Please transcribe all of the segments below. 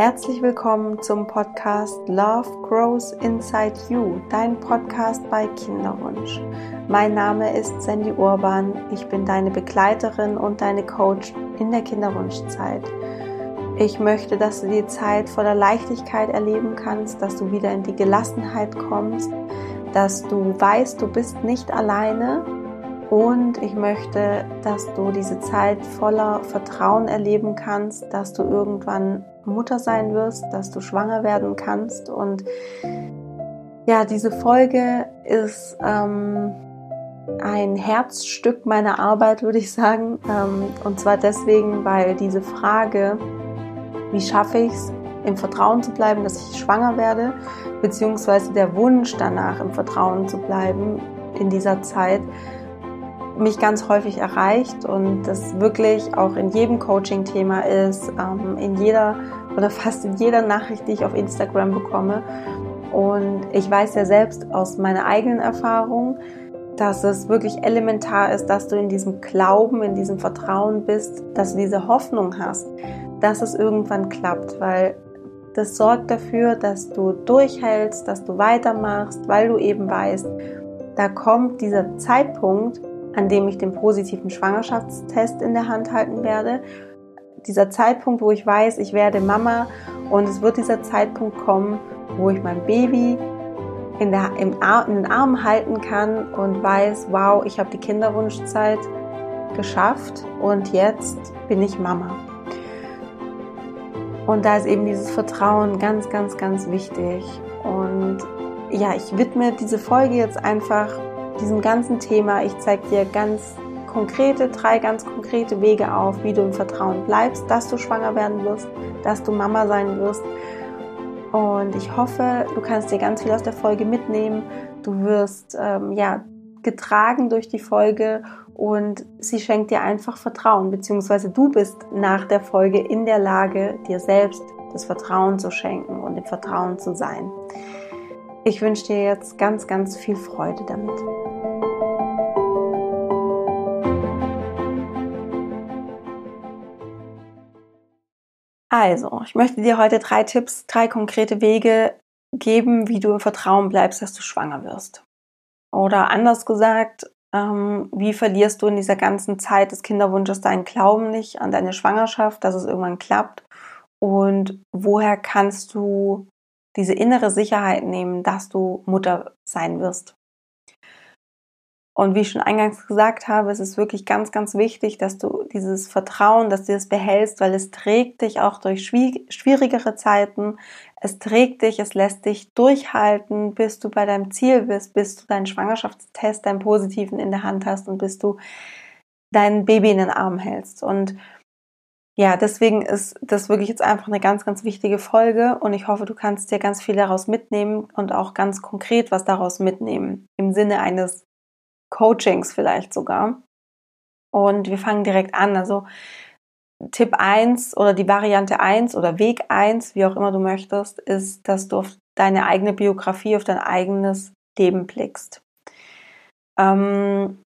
Herzlich willkommen zum Podcast Love Grows Inside You, dein Podcast bei Kinderwunsch. Mein Name ist Sandy Urban, ich bin deine Begleiterin und deine Coach in der Kinderwunschzeit. Ich möchte, dass du die Zeit voller Leichtigkeit erleben kannst, dass du wieder in die Gelassenheit kommst, dass du weißt, du bist nicht alleine und ich möchte, dass du diese Zeit voller Vertrauen erleben kannst, dass du irgendwann Mutter sein wirst, dass du schwanger werden kannst. Und ja, diese Folge ist ähm, ein Herzstück meiner Arbeit, würde ich sagen. Ähm, und zwar deswegen, weil diese Frage, wie schaffe ich es, im Vertrauen zu bleiben, dass ich schwanger werde, beziehungsweise der Wunsch danach, im Vertrauen zu bleiben in dieser Zeit, mich ganz häufig erreicht und das wirklich auch in jedem Coaching-Thema ist, ähm, in jeder oder fast in jeder Nachricht, die ich auf Instagram bekomme. Und ich weiß ja selbst aus meiner eigenen Erfahrung, dass es wirklich elementar ist, dass du in diesem Glauben, in diesem Vertrauen bist, dass du diese Hoffnung hast, dass es irgendwann klappt, weil das sorgt dafür, dass du durchhältst, dass du weitermachst, weil du eben weißt, da kommt dieser Zeitpunkt, an dem ich den positiven Schwangerschaftstest in der Hand halten werde. Dieser Zeitpunkt, wo ich weiß, ich werde Mama und es wird dieser Zeitpunkt kommen, wo ich mein Baby in, der, im in den Armen halten kann und weiß, wow, ich habe die Kinderwunschzeit geschafft und jetzt bin ich Mama. Und da ist eben dieses Vertrauen ganz, ganz, ganz wichtig. Und ja, ich widme diese Folge jetzt einfach diesem ganzen Thema. Ich zeige dir ganz konkrete, drei ganz konkrete Wege auf, wie du im Vertrauen bleibst, dass du schwanger werden wirst, dass du Mama sein wirst. Und ich hoffe, du kannst dir ganz viel aus der Folge mitnehmen. Du wirst ähm, ja getragen durch die Folge und sie schenkt dir einfach Vertrauen, beziehungsweise du bist nach der Folge in der Lage, dir selbst das Vertrauen zu schenken und im Vertrauen zu sein. Ich wünsche dir jetzt ganz, ganz viel Freude damit. Also, ich möchte dir heute drei Tipps, drei konkrete Wege geben, wie du im Vertrauen bleibst, dass du schwanger wirst. Oder anders gesagt, ähm, wie verlierst du in dieser ganzen Zeit des Kinderwunsches deinen Glauben nicht an deine Schwangerschaft, dass es irgendwann klappt? Und woher kannst du diese innere Sicherheit nehmen, dass du Mutter sein wirst? Und wie ich schon eingangs gesagt habe, es ist wirklich ganz, ganz wichtig, dass du dieses Vertrauen, dass du es behältst, weil es trägt dich auch durch schwierigere Zeiten. Es trägt dich, es lässt dich durchhalten, bis du bei deinem Ziel bist, bis du deinen Schwangerschaftstest, deinen positiven in der Hand hast und bis du dein Baby in den Arm hältst. Und ja, deswegen ist das wirklich jetzt einfach eine ganz, ganz wichtige Folge und ich hoffe, du kannst dir ganz viel daraus mitnehmen und auch ganz konkret was daraus mitnehmen im Sinne eines Coachings vielleicht sogar. Und wir fangen direkt an. Also Tipp 1 oder die Variante 1 oder Weg 1, wie auch immer du möchtest, ist, dass du auf deine eigene Biografie, auf dein eigenes Leben blickst. Ähm,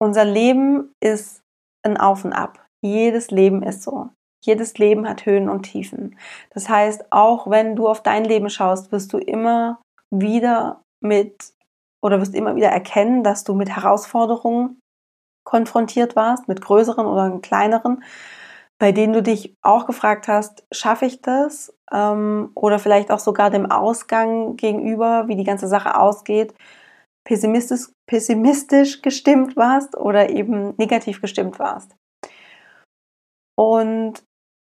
unser Leben ist ein Auf und Ab. Jedes Leben ist so. Jedes Leben hat Höhen und Tiefen. Das heißt, auch wenn du auf dein Leben schaust, wirst du immer wieder mit oder wirst immer wieder erkennen, dass du mit Herausforderungen konfrontiert warst, mit größeren oder kleineren, bei denen du dich auch gefragt hast, schaffe ich das? Ähm, oder vielleicht auch sogar dem Ausgang gegenüber, wie die ganze Sache ausgeht, pessimistisch, pessimistisch gestimmt warst oder eben negativ gestimmt warst. Und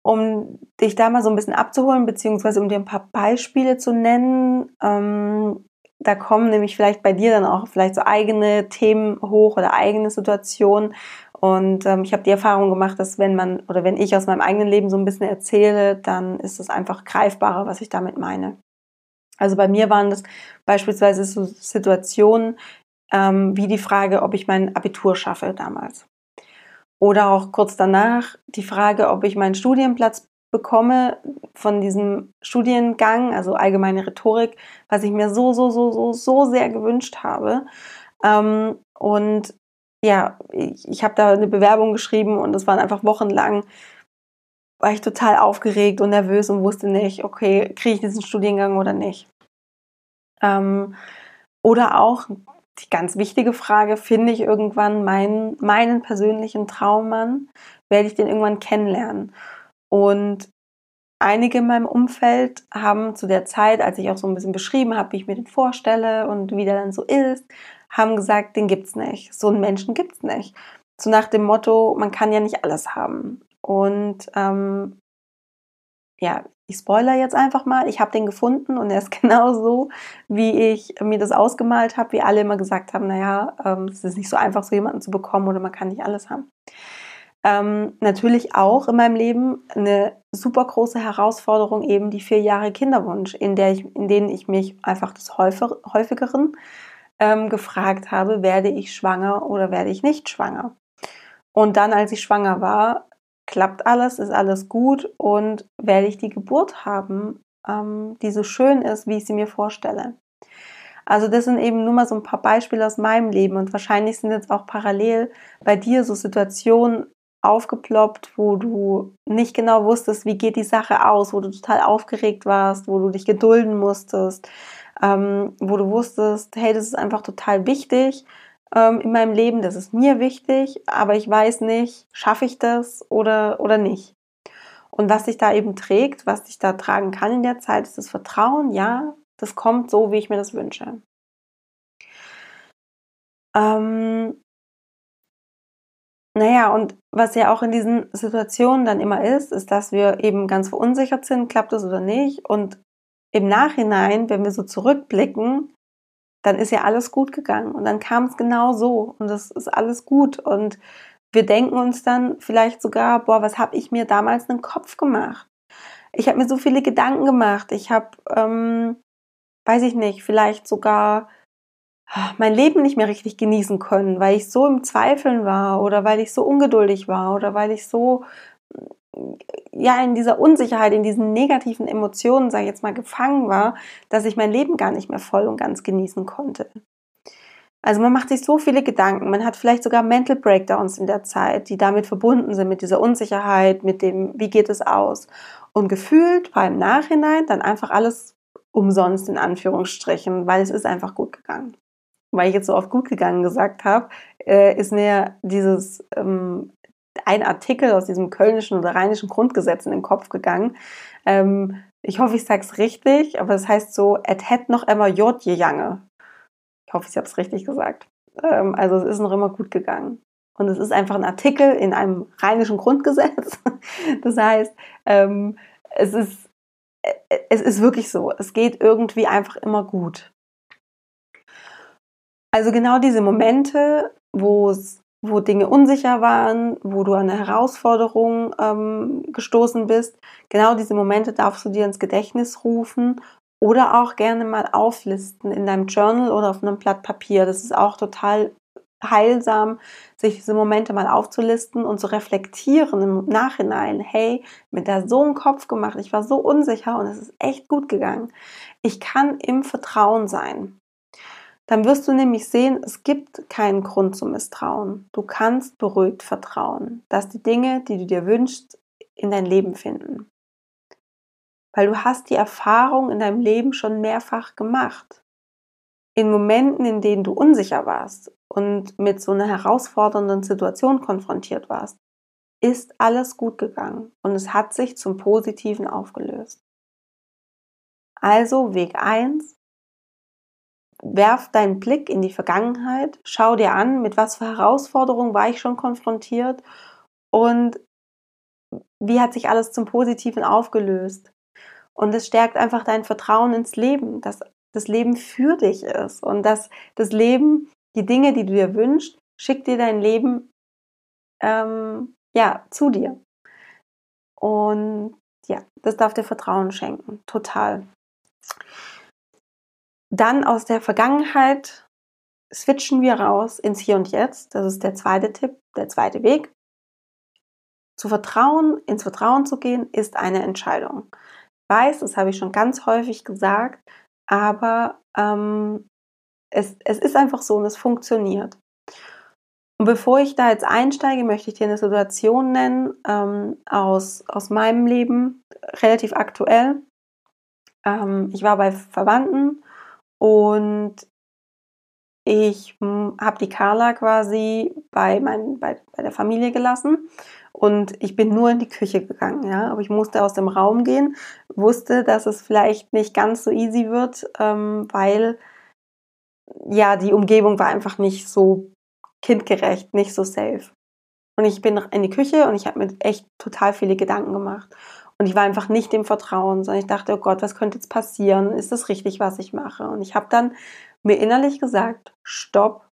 um dich da mal so ein bisschen abzuholen, beziehungsweise um dir ein paar Beispiele zu nennen, ähm, da kommen nämlich vielleicht bei dir dann auch vielleicht so eigene Themen hoch oder eigene Situationen. Und ähm, ich habe die Erfahrung gemacht, dass wenn man oder wenn ich aus meinem eigenen Leben so ein bisschen erzähle, dann ist es einfach greifbarer, was ich damit meine. Also bei mir waren das beispielsweise so Situationen ähm, wie die Frage, ob ich mein Abitur schaffe damals. Oder auch kurz danach die Frage, ob ich meinen Studienplatz bekomme von diesem Studiengang, also allgemeine Rhetorik, was ich mir so, so, so, so, so sehr gewünscht habe. Ähm, und ja, ich, ich habe da eine Bewerbung geschrieben und es waren einfach wochenlang war ich total aufgeregt und nervös und wusste nicht, okay, kriege ich diesen Studiengang oder nicht. Ähm, oder auch die ganz wichtige Frage, finde ich irgendwann meinen, meinen persönlichen Traummann? Werde ich den irgendwann kennenlernen? Und einige in meinem Umfeld haben zu der Zeit, als ich auch so ein bisschen beschrieben habe, wie ich mir den vorstelle und wie der dann so ist, haben gesagt, den gibt's nicht. So einen Menschen gibt's nicht. So nach dem Motto, man kann ja nicht alles haben. Und ähm, ja, ich spoiler jetzt einfach mal, ich habe den gefunden und er ist genau so, wie ich mir das ausgemalt habe, wie alle immer gesagt haben, naja, ähm, es ist nicht so einfach, so jemanden zu bekommen oder man kann nicht alles haben. Ähm, natürlich auch in meinem Leben eine super große Herausforderung, eben die vier Jahre Kinderwunsch, in, der ich, in denen ich mich einfach des häufigeren ähm, gefragt habe, werde ich schwanger oder werde ich nicht schwanger. Und dann, als ich schwanger war, klappt alles, ist alles gut und werde ich die Geburt haben, ähm, die so schön ist, wie ich sie mir vorstelle. Also das sind eben nur mal so ein paar Beispiele aus meinem Leben und wahrscheinlich sind jetzt auch parallel bei dir so Situationen aufgeploppt, wo du nicht genau wusstest, wie geht die Sache aus, wo du total aufgeregt warst, wo du dich gedulden musstest, ähm, wo du wusstest, hey, das ist einfach total wichtig ähm, in meinem Leben, das ist mir wichtig, aber ich weiß nicht, schaffe ich das oder, oder nicht. Und was sich da eben trägt, was ich da tragen kann in der Zeit, ist das Vertrauen, ja, das kommt so, wie ich mir das wünsche. Ähm, naja, und was ja auch in diesen Situationen dann immer ist, ist, dass wir eben ganz verunsichert sind, klappt es oder nicht. Und im Nachhinein, wenn wir so zurückblicken, dann ist ja alles gut gegangen und dann kam es genau so und das ist alles gut und wir denken uns dann vielleicht sogar, boah, was habe ich mir damals einen Kopf gemacht? Ich habe mir so viele Gedanken gemacht. Ich habe, ähm, weiß ich nicht, vielleicht sogar mein Leben nicht mehr richtig genießen können, weil ich so im Zweifeln war oder weil ich so ungeduldig war oder weil ich so ja in dieser Unsicherheit, in diesen negativen Emotionen, sage ich jetzt mal, gefangen war, dass ich mein Leben gar nicht mehr voll und ganz genießen konnte. Also man macht sich so viele Gedanken, man hat vielleicht sogar Mental Breakdowns in der Zeit, die damit verbunden sind, mit dieser Unsicherheit, mit dem, wie geht es aus. Und gefühlt war im Nachhinein dann einfach alles umsonst in Anführungsstrichen, weil es ist einfach gut gegangen. Weil ich jetzt so oft gut gegangen gesagt habe, äh, ist mir dieses ähm, ein Artikel aus diesem kölnischen oder rheinischen Grundgesetz in den Kopf gegangen. Ähm, ich hoffe, ich sage es richtig, aber es das heißt so, et het noch immer jod je jange. Ich hoffe, ich habe es richtig gesagt. Ähm, also es ist noch immer gut gegangen. Und es ist einfach ein Artikel in einem rheinischen Grundgesetz. Das heißt, ähm, es, ist, äh, es ist wirklich so. Es geht irgendwie einfach immer gut. Also genau diese Momente, wo Dinge unsicher waren, wo du an eine Herausforderung ähm, gestoßen bist. Genau diese Momente darfst du dir ins Gedächtnis rufen oder auch gerne mal auflisten in deinem Journal oder auf einem Blatt Papier. Das ist auch total heilsam, sich diese Momente mal aufzulisten und zu reflektieren im Nachhinein. Hey, mit der so einen Kopf gemacht, ich war so unsicher und es ist echt gut gegangen. Ich kann im Vertrauen sein. Dann wirst du nämlich sehen, es gibt keinen Grund zum Misstrauen. Du kannst beruhigt vertrauen, dass die Dinge, die du dir wünschst, in dein Leben finden. Weil du hast die Erfahrung in deinem Leben schon mehrfach gemacht. In Momenten, in denen du unsicher warst und mit so einer herausfordernden Situation konfrontiert warst, ist alles gut gegangen und es hat sich zum Positiven aufgelöst. Also Weg 1, werf deinen Blick in die Vergangenheit, schau dir an, mit was für Herausforderungen war ich schon konfrontiert und wie hat sich alles zum Positiven aufgelöst. Und es stärkt einfach dein Vertrauen ins Leben, dass das Leben für dich ist und dass das Leben, die Dinge, die du dir wünschst, schickt dir dein Leben ähm, ja, zu dir. Und ja, das darf dir Vertrauen schenken, total. Dann aus der Vergangenheit switchen wir raus ins Hier und Jetzt. Das ist der zweite Tipp, der zweite Weg. Zu vertrauen, ins Vertrauen zu gehen, ist eine Entscheidung. Ich weiß, das habe ich schon ganz häufig gesagt, aber ähm, es, es ist einfach so und es funktioniert. Und bevor ich da jetzt einsteige, möchte ich dir eine Situation nennen ähm, aus, aus meinem Leben, relativ aktuell. Ähm, ich war bei Verwandten und ich hm, habe die Carla quasi bei, mein, bei, bei der Familie gelassen und ich bin nur in die Küche gegangen, ja. Aber ich musste aus dem Raum gehen, wusste, dass es vielleicht nicht ganz so easy wird, ähm, weil ja die Umgebung war einfach nicht so kindgerecht, nicht so safe. Und ich bin in die Küche und ich habe mir echt total viele Gedanken gemacht. Und ich war einfach nicht im Vertrauen, sondern ich dachte, oh Gott, was könnte jetzt passieren? Ist das richtig, was ich mache? Und ich habe dann mir innerlich gesagt, stopp,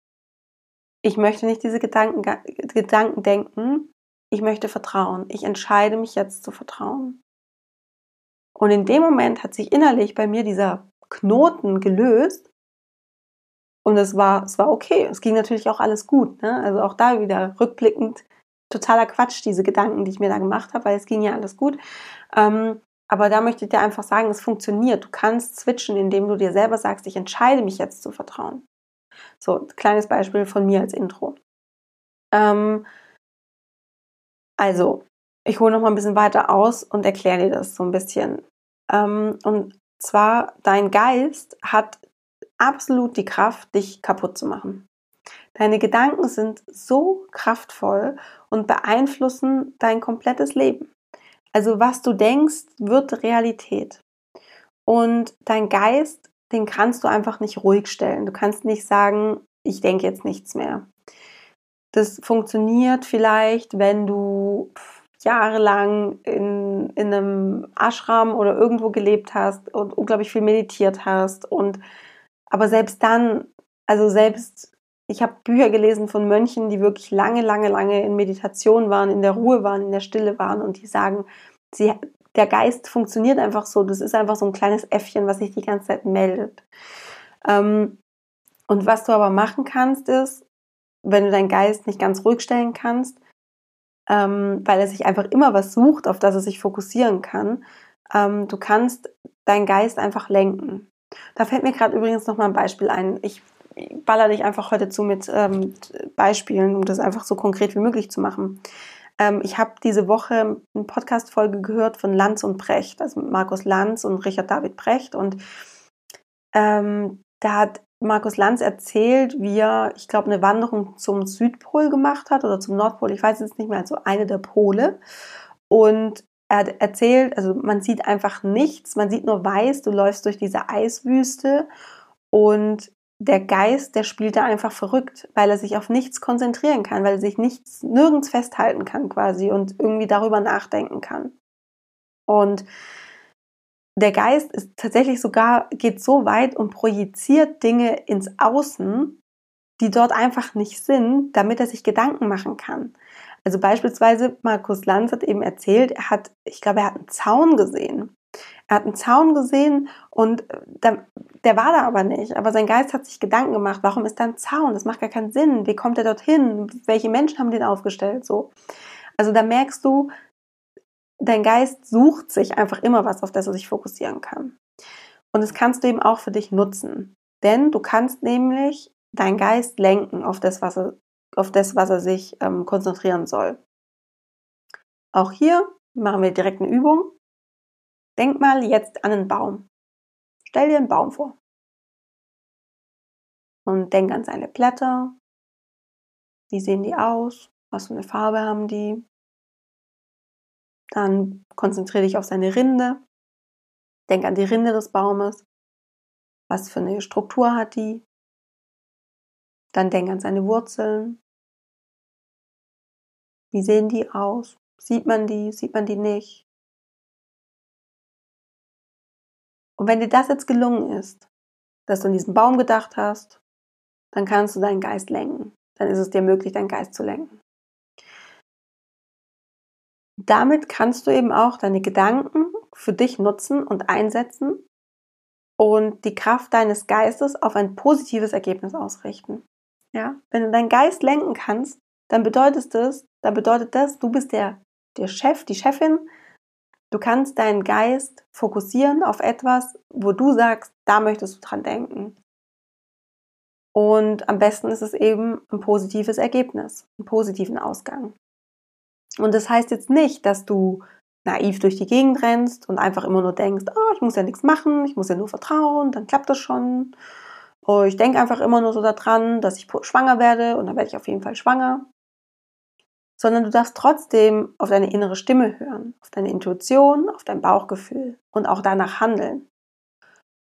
ich möchte nicht diese Gedanken, Gedanken denken, ich möchte vertrauen. Ich entscheide mich jetzt zu vertrauen. Und in dem Moment hat sich innerlich bei mir dieser Knoten gelöst und es war, es war okay. Es ging natürlich auch alles gut. Ne? Also auch da wieder rückblickend totaler Quatsch, diese Gedanken, die ich mir da gemacht habe, weil es ging ja alles gut. Ähm, aber da möchte ich dir einfach sagen, es funktioniert. Du kannst switchen, indem du dir selber sagst, ich entscheide mich jetzt zu vertrauen. So, kleines Beispiel von mir als Intro. Ähm, also, ich hole noch mal ein bisschen weiter aus und erkläre dir das so ein bisschen. Ähm, und zwar, dein Geist hat absolut die Kraft, dich kaputt zu machen. Deine Gedanken sind so kraftvoll und beeinflussen dein komplettes Leben. Also was du denkst, wird Realität. Und dein Geist, den kannst du einfach nicht ruhig stellen. Du kannst nicht sagen, ich denke jetzt nichts mehr. Das funktioniert vielleicht, wenn du jahrelang in, in einem Ashram oder irgendwo gelebt hast und unglaublich viel meditiert hast. Und aber selbst dann, also selbst ich habe Bücher gelesen von Mönchen, die wirklich lange, lange, lange in Meditation waren, in der Ruhe waren, in der Stille waren und die sagen, sie, der Geist funktioniert einfach so. Das ist einfach so ein kleines Äffchen, was sich die ganze Zeit meldet. Ähm, und was du aber machen kannst, ist, wenn du deinen Geist nicht ganz ruhig stellen kannst, ähm, weil er sich einfach immer was sucht, auf das er sich fokussieren kann, ähm, du kannst deinen Geist einfach lenken. Da fällt mir gerade übrigens noch mal ein Beispiel ein. Ich baller dich einfach heute zu mit ähm, Beispielen, um das einfach so konkret wie möglich zu machen. Ähm, ich habe diese Woche eine Podcast-Folge gehört von Lanz und Brecht, also Markus Lanz und Richard David Brecht. Und ähm, da hat Markus Lanz erzählt, wie er, ich glaube, eine Wanderung zum Südpol gemacht hat oder zum Nordpol, ich weiß jetzt nicht mehr, also eine der Pole. Und er hat erzählt, also man sieht einfach nichts, man sieht nur weiß, du läufst durch diese Eiswüste und der Geist, der spielt da einfach verrückt, weil er sich auf nichts konzentrieren kann, weil er sich nichts, nirgends festhalten kann quasi und irgendwie darüber nachdenken kann. Und der Geist ist tatsächlich sogar, geht so weit und projiziert Dinge ins Außen, die dort einfach nicht sind, damit er sich Gedanken machen kann. Also beispielsweise Markus Lanz hat eben erzählt, er hat, ich glaube, er hat einen Zaun gesehen. Er hat einen Zaun gesehen und äh, der, der war da aber nicht. Aber sein Geist hat sich Gedanken gemacht, warum ist da ein Zaun? Das macht gar keinen Sinn. Wie kommt er dorthin? Welche Menschen haben den aufgestellt? So. Also da merkst du, dein Geist sucht sich einfach immer was, auf das er sich fokussieren kann. Und das kannst du eben auch für dich nutzen. Denn du kannst nämlich deinen Geist lenken auf das, was er, auf das, was er sich ähm, konzentrieren soll. Auch hier machen wir direkt eine Übung. Denk mal jetzt an einen Baum. Stell dir einen Baum vor. Und denk an seine Blätter. Wie sehen die aus? Was für eine Farbe haben die? Dann konzentriere dich auf seine Rinde. Denk an die Rinde des Baumes. Was für eine Struktur hat die? Dann denk an seine Wurzeln. Wie sehen die aus? Sieht man die? Sieht man die nicht? Und wenn dir das jetzt gelungen ist, dass du an diesen Baum gedacht hast, dann kannst du deinen Geist lenken. Dann ist es dir möglich, deinen Geist zu lenken. Damit kannst du eben auch deine Gedanken für dich nutzen und einsetzen und die Kraft deines Geistes auf ein positives Ergebnis ausrichten. Ja, wenn du deinen Geist lenken kannst, dann bedeutet das, dann bedeutet das, du bist der, der Chef, die Chefin Du kannst deinen Geist fokussieren auf etwas, wo du sagst, da möchtest du dran denken. Und am besten ist es eben ein positives Ergebnis, einen positiven Ausgang. Und das heißt jetzt nicht, dass du naiv durch die Gegend rennst und einfach immer nur denkst, oh, ich muss ja nichts machen, ich muss ja nur vertrauen, dann klappt das schon. Oh, ich denke einfach immer nur so daran, dass ich schwanger werde und dann werde ich auf jeden Fall schwanger. Sondern du darfst trotzdem auf deine innere Stimme hören, auf deine Intuition, auf dein Bauchgefühl und auch danach handeln.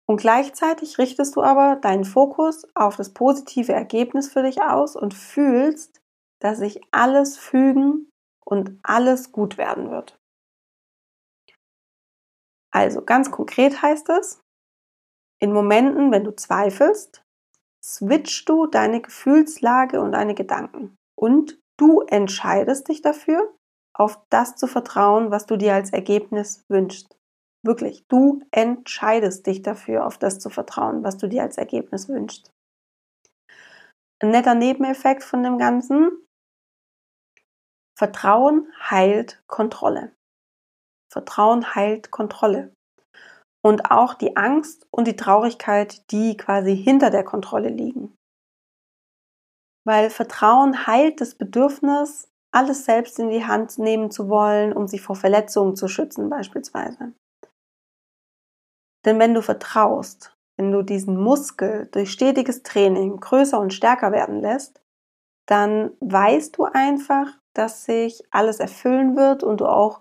Und gleichzeitig richtest du aber deinen Fokus auf das positive Ergebnis für dich aus und fühlst, dass sich alles fügen und alles gut werden wird. Also ganz konkret heißt es, in Momenten, wenn du zweifelst, switchst du deine Gefühlslage und deine Gedanken und du entscheidest dich dafür, auf das zu vertrauen, was du dir als Ergebnis wünschst. Wirklich, du entscheidest dich dafür, auf das zu vertrauen, was du dir als Ergebnis wünschst. Ein netter Nebeneffekt von dem Ganzen. Vertrauen heilt Kontrolle. Vertrauen heilt Kontrolle. Und auch die Angst und die Traurigkeit, die quasi hinter der Kontrolle liegen. Weil Vertrauen heilt das Bedürfnis, alles selbst in die Hand nehmen zu wollen, um sich vor Verletzungen zu schützen beispielsweise. Denn wenn du vertraust, wenn du diesen Muskel durch stetiges Training größer und stärker werden lässt, dann weißt du einfach, dass sich alles erfüllen wird und du auch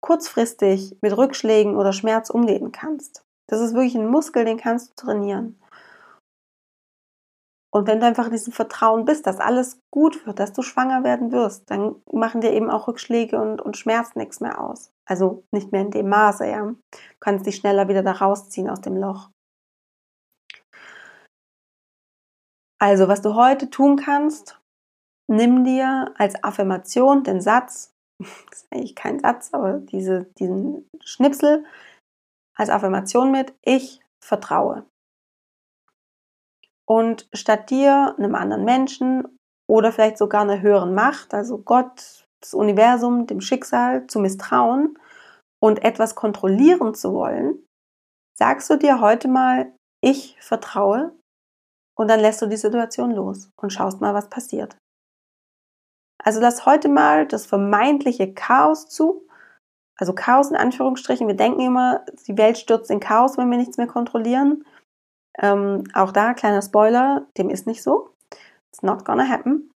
kurzfristig mit Rückschlägen oder Schmerz umgehen kannst. Das ist wirklich ein Muskel, den kannst du trainieren. Und wenn du einfach in diesem Vertrauen bist, dass alles gut wird, dass du schwanger werden wirst, dann machen dir eben auch Rückschläge und, und Schmerz nichts mehr aus. Also nicht mehr in dem Maße, ja. Du kannst dich schneller wieder da rausziehen aus dem Loch. Also, was du heute tun kannst, nimm dir als Affirmation den Satz, das ist eigentlich kein Satz, aber diese, diesen Schnipsel als Affirmation mit, ich vertraue. Und statt dir, einem anderen Menschen oder vielleicht sogar einer höheren Macht, also Gott, das Universum, dem Schicksal zu misstrauen und etwas kontrollieren zu wollen, sagst du dir heute mal, ich vertraue und dann lässt du die Situation los und schaust mal, was passiert. Also lass heute mal das vermeintliche Chaos zu. Also Chaos in Anführungsstrichen. Wir denken immer, die Welt stürzt in Chaos, wenn wir nichts mehr kontrollieren. Ähm, auch da, kleiner Spoiler, dem ist nicht so. It's not gonna happen.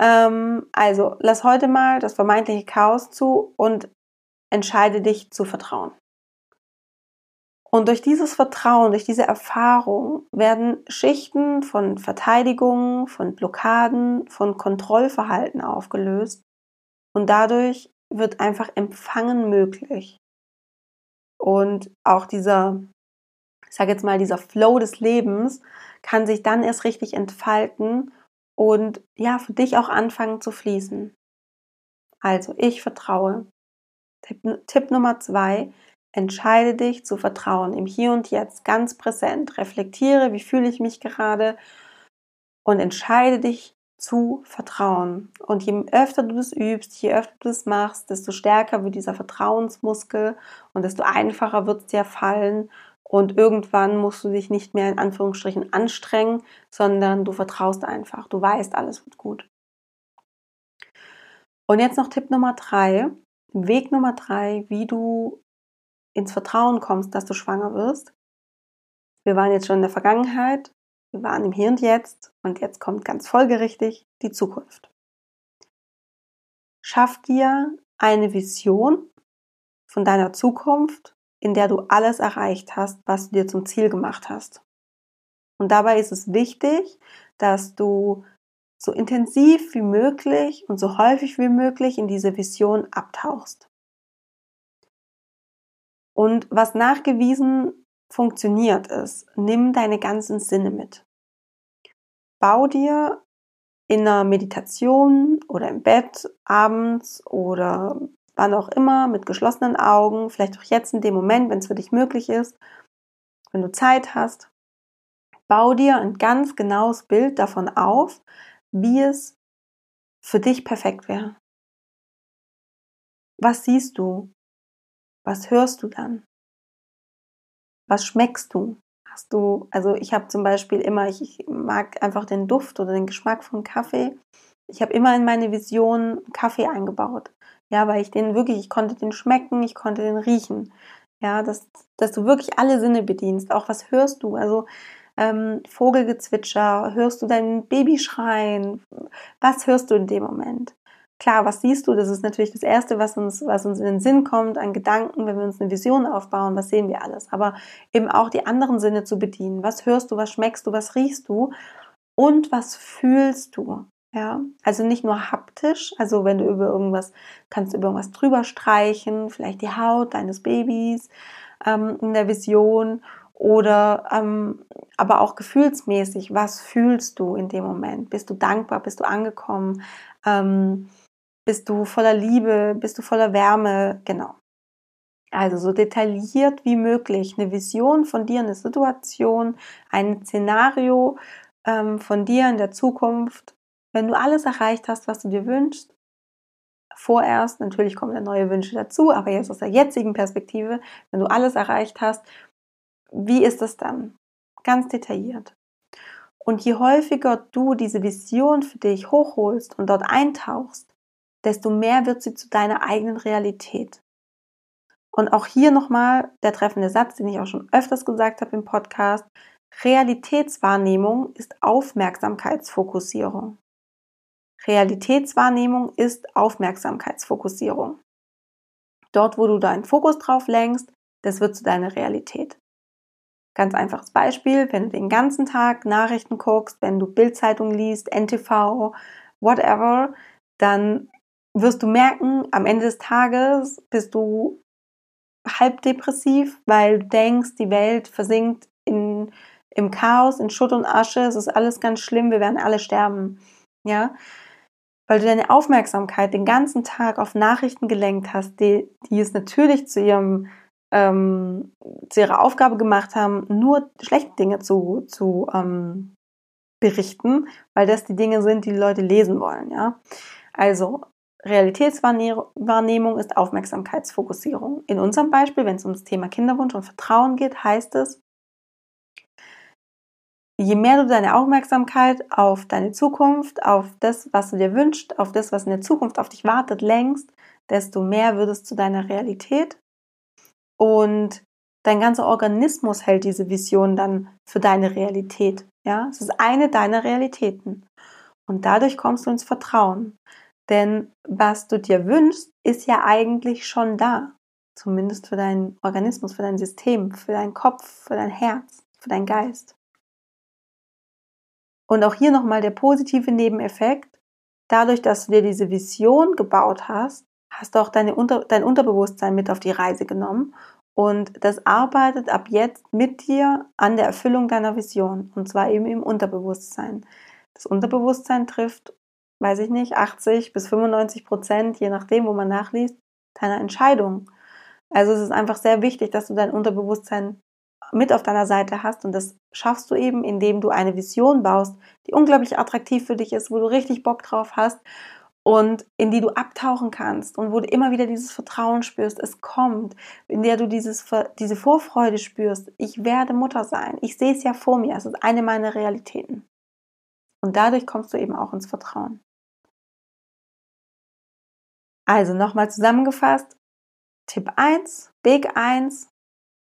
Ähm, also lass heute mal das vermeintliche Chaos zu und entscheide dich zu vertrauen. Und durch dieses Vertrauen, durch diese Erfahrung werden Schichten von Verteidigung, von Blockaden, von Kontrollverhalten aufgelöst. Und dadurch wird einfach Empfangen möglich. Und auch dieser, ich sage jetzt mal, dieser Flow des Lebens kann sich dann erst richtig entfalten und ja, für dich auch anfangen zu fließen. Also, ich vertraue. Tipp, Tipp Nummer zwei, Entscheide dich zu vertrauen im Hier und Jetzt ganz präsent. Reflektiere, wie fühle ich mich gerade und entscheide dich zu vertrauen. Und je öfter du das übst, je öfter du das machst, desto stärker wird dieser Vertrauensmuskel und desto einfacher wird es dir fallen. Und irgendwann musst du dich nicht mehr in Anführungsstrichen anstrengen, sondern du vertraust einfach. Du weißt, alles wird gut. Und jetzt noch Tipp Nummer drei. Weg Nummer drei, wie du ins Vertrauen kommst, dass du schwanger wirst. Wir waren jetzt schon in der Vergangenheit, wir waren im Hier und Jetzt und jetzt kommt ganz folgerichtig die Zukunft. Schaff dir eine Vision von deiner Zukunft, in der du alles erreicht hast, was du dir zum Ziel gemacht hast. Und dabei ist es wichtig, dass du so intensiv wie möglich und so häufig wie möglich in diese Vision abtauchst. Und was nachgewiesen funktioniert ist, nimm deine ganzen Sinne mit. Bau dir in einer Meditation oder im Bett abends oder wann auch immer mit geschlossenen Augen, vielleicht auch jetzt in dem Moment, wenn es für dich möglich ist, wenn du Zeit hast, bau dir ein ganz genaues Bild davon auf, wie es für dich perfekt wäre. Was siehst du? Was hörst du dann? Was schmeckst du? Hast du, also ich habe zum Beispiel immer, ich, ich, mag einfach den Duft oder den Geschmack von Kaffee. Ich habe immer in meine Vision Kaffee eingebaut. Ja, weil ich den wirklich, ich konnte den schmecken, ich konnte den riechen. Ja, dass, dass du wirklich alle Sinne bedienst. Auch was hörst du? Also ähm, Vogelgezwitscher, hörst du dein Baby schreien? Was hörst du in dem Moment? Klar, was siehst du? Das ist natürlich das Erste, was uns, was uns in den Sinn kommt, an Gedanken, wenn wir uns eine Vision aufbauen, was sehen wir alles. Aber eben auch die anderen Sinne zu bedienen. Was hörst du, was schmeckst du, was riechst du und was fühlst du? Ja, also nicht nur haptisch, also wenn du über irgendwas, kannst du über irgendwas drüber streichen, vielleicht die Haut deines Babys ähm, in der Vision oder ähm, aber auch gefühlsmäßig, was fühlst du in dem Moment? Bist du dankbar? Bist du angekommen? Ähm, bist du voller Liebe? Bist du voller Wärme? Genau. Also so detailliert wie möglich eine Vision von dir, eine Situation, ein Szenario ähm, von dir in der Zukunft. Wenn du alles erreicht hast, was du dir wünschst, vorerst, natürlich kommen dann neue Wünsche dazu, aber jetzt aus der jetzigen Perspektive, wenn du alles erreicht hast, wie ist das dann? Ganz detailliert. Und je häufiger du diese Vision für dich hochholst und dort eintauchst, desto mehr wird sie zu deiner eigenen Realität. Und auch hier nochmal der treffende Satz, den ich auch schon öfters gesagt habe im Podcast. Realitätswahrnehmung ist Aufmerksamkeitsfokussierung. Realitätswahrnehmung ist Aufmerksamkeitsfokussierung. Dort, wo du deinen Fokus drauf lenkst, das wird zu deiner Realität. Ganz einfaches Beispiel, wenn du den ganzen Tag Nachrichten guckst, wenn du Bildzeitung liest, NTV, whatever, dann wirst du merken, am Ende des Tages bist du halb depressiv, weil du denkst, die Welt versinkt in, im Chaos, in Schutt und Asche, es ist alles ganz schlimm, wir werden alle sterben. Ja, weil du deine Aufmerksamkeit den ganzen Tag auf Nachrichten gelenkt hast, die, die es natürlich zu ihrem ähm, zu ihrer Aufgabe gemacht haben, nur schlechte Dinge zu, zu ähm, berichten, weil das die Dinge sind, die die Leute lesen wollen. Ja? Also Realitätswahrnehmung ist Aufmerksamkeitsfokussierung. In unserem Beispiel, wenn es um das Thema Kinderwunsch und Vertrauen geht, heißt es, je mehr du deine Aufmerksamkeit auf deine Zukunft, auf das, was du dir wünschst, auf das, was in der Zukunft auf dich wartet, lenkst, desto mehr wird es zu deiner Realität und dein ganzer Organismus hält diese Vision dann für deine Realität. Ja, es ist eine deiner Realitäten. Und dadurch kommst du ins Vertrauen. Denn was du dir wünschst, ist ja eigentlich schon da. Zumindest für deinen Organismus, für dein System, für deinen Kopf, für dein Herz, für deinen Geist. Und auch hier nochmal der positive Nebeneffekt. Dadurch, dass du dir diese Vision gebaut hast, hast du auch deine Unter dein Unterbewusstsein mit auf die Reise genommen und das arbeitet ab jetzt mit dir an der Erfüllung deiner Vision und zwar eben im Unterbewusstsein. Das Unterbewusstsein trifft, weiß ich nicht, 80 bis 95 Prozent, je nachdem, wo man nachliest, deiner Entscheidung. Also es ist einfach sehr wichtig, dass du dein Unterbewusstsein mit auf deiner Seite hast und das schaffst du eben, indem du eine Vision baust, die unglaublich attraktiv für dich ist, wo du richtig Bock drauf hast und in die du abtauchen kannst und wo du immer wieder dieses Vertrauen spürst, es kommt, in der du dieses, diese Vorfreude spürst, ich werde Mutter sein, ich sehe es ja vor mir, es ist eine meiner Realitäten. Und dadurch kommst du eben auch ins Vertrauen. Also nochmal zusammengefasst, Tipp 1, Weg 1,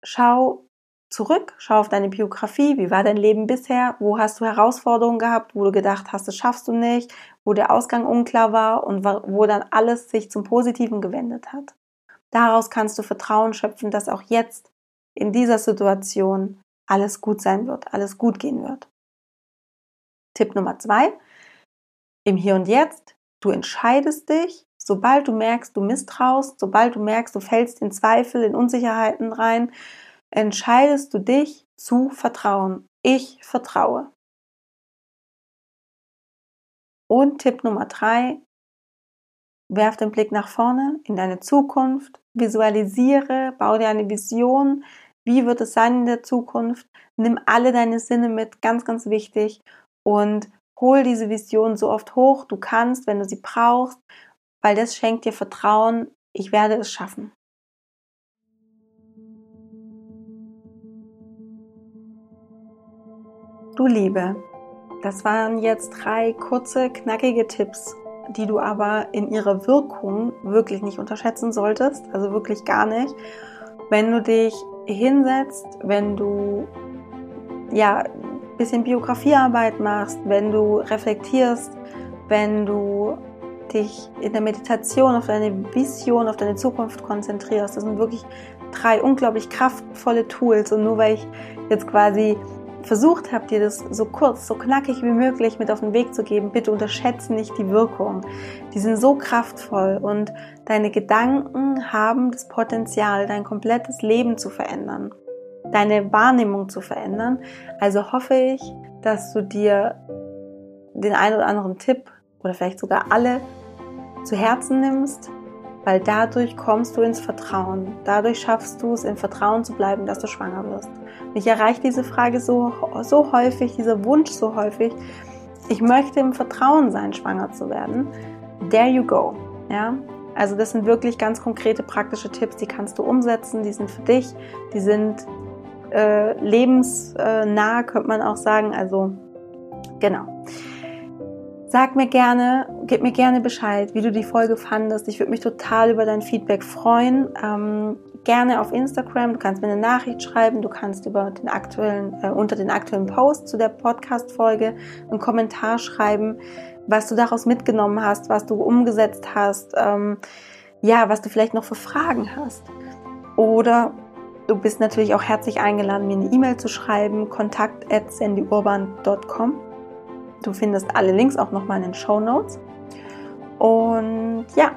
schau zurück, schau auf deine Biografie, wie war dein Leben bisher, wo hast du Herausforderungen gehabt, wo du gedacht hast, das schaffst du nicht, wo der Ausgang unklar war und wo dann alles sich zum Positiven gewendet hat. Daraus kannst du Vertrauen schöpfen, dass auch jetzt in dieser Situation alles gut sein wird, alles gut gehen wird. Tipp Nummer zwei, im Hier und Jetzt, du entscheidest dich, sobald du merkst, du misstraust, sobald du merkst, du fällst in Zweifel, in Unsicherheiten rein, entscheidest du dich zu vertrauen. Ich vertraue. Und Tipp Nummer drei, werf den Blick nach vorne in deine Zukunft, visualisiere, baue dir eine Vision, wie wird es sein in der Zukunft, nimm alle deine Sinne mit, ganz, ganz wichtig und hol diese Vision so oft hoch du kannst, wenn du sie brauchst, weil das schenkt dir Vertrauen, ich werde es schaffen. Du Liebe, das waren jetzt drei kurze, knackige Tipps, die du aber in ihrer Wirkung wirklich nicht unterschätzen solltest, also wirklich gar nicht. Wenn du dich hinsetzt, wenn du ja ein bisschen Biografiearbeit machst, wenn du reflektierst, wenn du dich in der Meditation auf deine Vision, auf deine Zukunft konzentrierst. Das sind wirklich drei unglaublich kraftvolle Tools. Und nur weil ich jetzt quasi versucht habe, dir das so kurz, so knackig wie möglich mit auf den Weg zu geben, bitte unterschätze nicht die Wirkung. Die sind so kraftvoll und deine Gedanken haben das Potenzial, dein komplettes Leben zu verändern, deine Wahrnehmung zu verändern. Also hoffe ich, dass du dir den einen oder anderen Tipp oder vielleicht sogar alle zu Herzen nimmst, weil dadurch kommst du ins Vertrauen. Dadurch schaffst du es, im Vertrauen zu bleiben, dass du schwanger wirst. Mich erreicht diese Frage so, so häufig, dieser Wunsch so häufig. Ich möchte im Vertrauen sein, schwanger zu werden. There you go. Ja, also das sind wirklich ganz konkrete praktische Tipps, die kannst du umsetzen, die sind für dich, die sind äh, lebensnah, könnte man auch sagen. Also genau. Sag mir gerne, gib mir gerne Bescheid, wie du die Folge fandest. Ich würde mich total über dein Feedback freuen. Ähm, gerne auf Instagram. Du kannst mir eine Nachricht schreiben. Du kannst über den aktuellen, äh, unter den aktuellen Post zu der Podcast-Folge einen Kommentar schreiben, was du daraus mitgenommen hast, was du umgesetzt hast, ähm, ja, was du vielleicht noch für Fragen hast. Oder du bist natürlich auch herzlich eingeladen, mir eine E-Mail zu schreiben, kontakt at sandyurban.com. Du findest alle Links auch nochmal in den Show Notes. Und ja,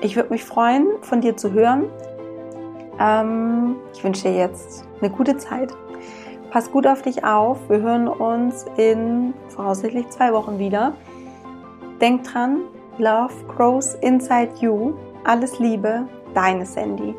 ich würde mich freuen, von dir zu hören. Ähm, ich wünsche dir jetzt eine gute Zeit. Pass gut auf dich auf. Wir hören uns in voraussichtlich zwei Wochen wieder. Denk dran, Love grows inside you. Alles Liebe, deine Sandy.